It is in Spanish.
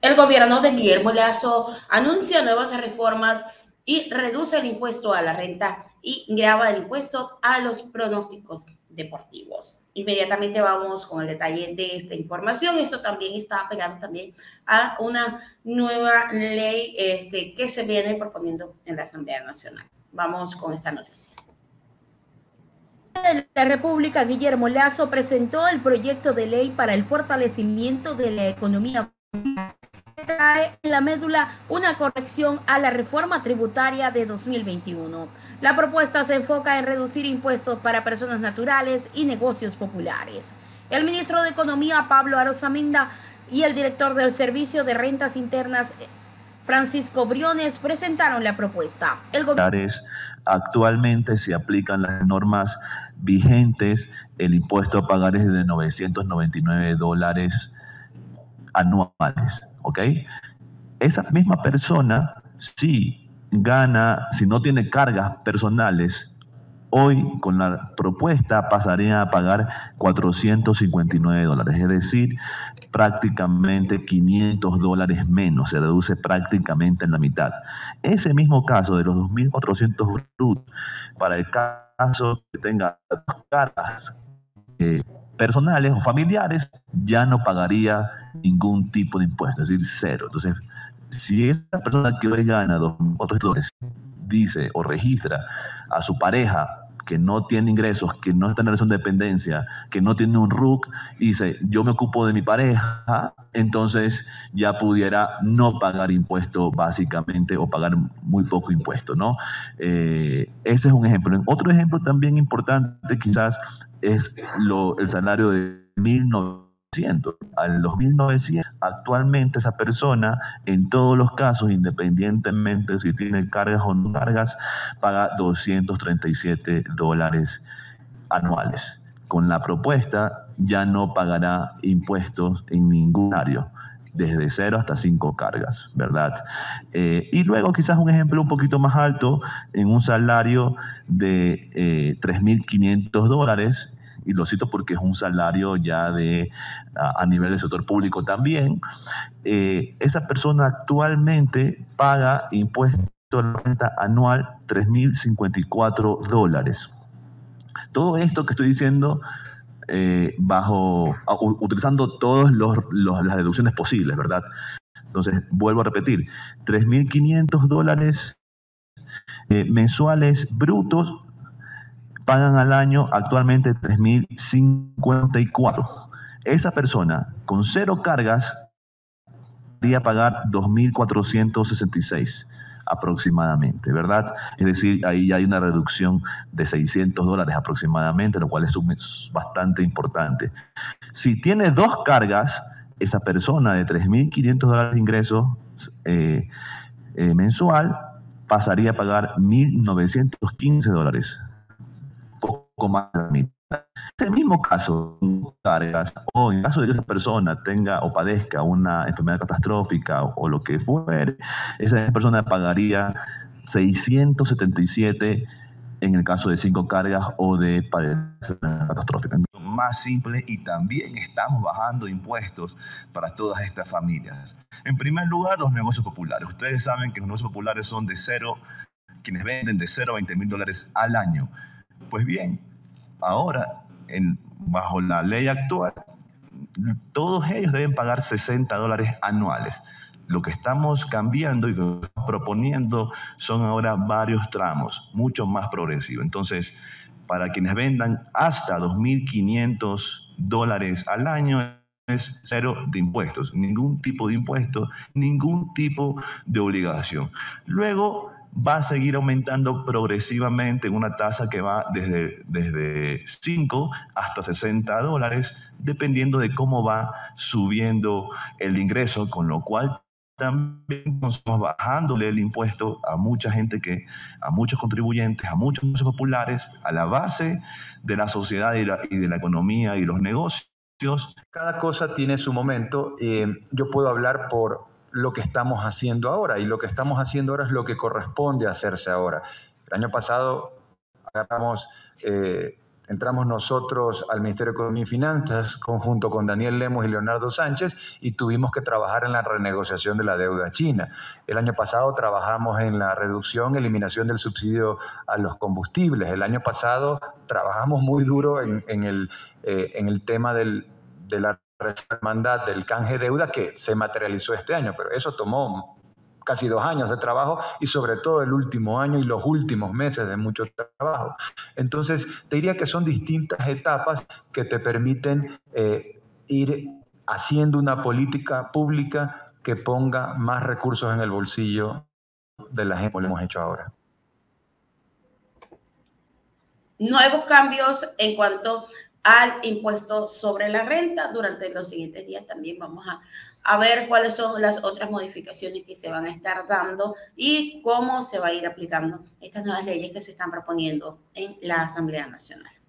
El gobierno de Guillermo Lazo anuncia nuevas reformas y reduce el impuesto a la renta y graba el impuesto a los pronósticos deportivos. Inmediatamente vamos con el detalle de esta información. Esto también está pegado también a una nueva ley este, que se viene proponiendo en la Asamblea Nacional. Vamos con esta noticia. la República, Guillermo Lazo, presentó el proyecto de ley para el fortalecimiento de la economía trae en la médula una corrección a la reforma tributaria de 2021. La propuesta se enfoca en reducir impuestos para personas naturales y negocios populares. El ministro de Economía, Pablo Arosaminda, y el director del Servicio de Rentas Internas, Francisco Briones, presentaron la propuesta. El Actualmente se aplican las normas vigentes. El impuesto a pagar es de 999 dólares anuales. ¿ok? Esa misma persona, si gana, si no tiene cargas personales, hoy con la propuesta pasaría a pagar 459 dólares, es decir, prácticamente 500 dólares menos, se reduce prácticamente en la mitad. Ese mismo caso de los 2.400 brutos, para el caso que tenga cargas eh, personales o familiares, ya no pagaría ningún tipo de impuesto, es decir, cero. Entonces, si esa persona que hoy gana dos dólares dice o registra a su pareja que no tiene ingresos, que no está en relación de dependencia, que no tiene un RUC, dice, yo me ocupo de mi pareja, entonces ya pudiera no pagar impuesto básicamente o pagar muy poco impuesto, ¿no? Eh, ese es un ejemplo. Otro ejemplo también importante quizás es lo, el salario de 1.900 al 2.900. Actualmente esa persona, en todos los casos, independientemente si tiene cargas o no cargas, paga 237 dólares anuales. Con la propuesta ya no pagará impuestos en ningún área desde cero hasta cinco cargas, ¿verdad? Eh, y luego quizás un ejemplo un poquito más alto, en un salario de eh, 3.500 dólares, y lo cito porque es un salario ya de a, nivel del sector público también, eh, esa persona actualmente paga impuesto a la renta anual 3.054 dólares. Todo esto que estoy diciendo eh, bajo, utilizando todas las deducciones posibles, ¿verdad? Entonces, vuelvo a repetir, 3.500 dólares eh, mensuales brutos pagan al año actualmente 3.054. Esa persona con cero cargas debería pagar 2.466 aproximadamente, ¿verdad? Es decir, ahí hay una reducción de 600 dólares aproximadamente, lo cual es bastante importante. Si tiene dos cargas, esa persona de 3.500 dólares de ingresos eh, eh, mensual pasaría a pagar 1.915 dólares más Ese mismo caso, cargas, o en caso de que esa persona tenga o padezca una enfermedad catastrófica o, lo que fuere, esa persona pagaría 677 en el caso de cinco cargas o de padecer catastrófica. Más simple y también estamos bajando impuestos para todas estas familias. En primer lugar, los negocios populares. Ustedes saben que los negocios populares son de cero, quienes venden de cero a 20 mil dólares al año. Pues bien, ahora, bajo la ley actual, todos ellos deben pagar 60 dólares anuales. Lo que estamos cambiando y proponiendo son ahora varios tramos, mucho más progresivos. Entonces, para quienes vendan hasta 2.500 dólares al año, es cero de impuestos, ningún tipo de impuesto, ningún tipo de obligación. Luego, va a seguir aumentando progresivamente en una tasa que va desde, desde 5 hasta 60 dólares, dependiendo de cómo va subiendo el ingreso, con lo cual también estamos bajándole el impuesto a mucha gente que, a muchos contribuyentes, a muchos populares, a la base de la sociedad y, de la economía y los negocios. Cada cosa tiene su momento. Eh, yo puedo hablar por lo que estamos haciendo ahora y lo que estamos haciendo ahora es lo que corresponde hacerse ahora. El año pasado eh, entramos nosotros al Ministerio de Economía y Finanzas conjunto con Daniel Lemos y Leonardo Sánchez y tuvimos que trabajar en la renegociación de la deuda china. El año pasado trabajamos en la reducción, eliminación del subsidio a los combustibles. El año pasado trabajamos muy duro en, el, eh, en el tema del, de la hermandad del canje deuda que se materializó este año, pero eso tomó casi dos años de trabajo y sobre todo el último año y los últimos meses de mucho trabajo. Entonces, te diría que son distintas etapas que te permiten eh, ir haciendo una política pública que ponga más recursos en el bolsillo de la gente, como lo hemos hecho ahora. Nuevos cambios en cuanto al impuesto sobre la renta. Durante los siguientes días también vamos a, a, ver cuáles son las otras modificaciones que se van a estar dando y cómo se va a ir aplicando estas nuevas leyes que se están proponiendo en la Asamblea Nacional.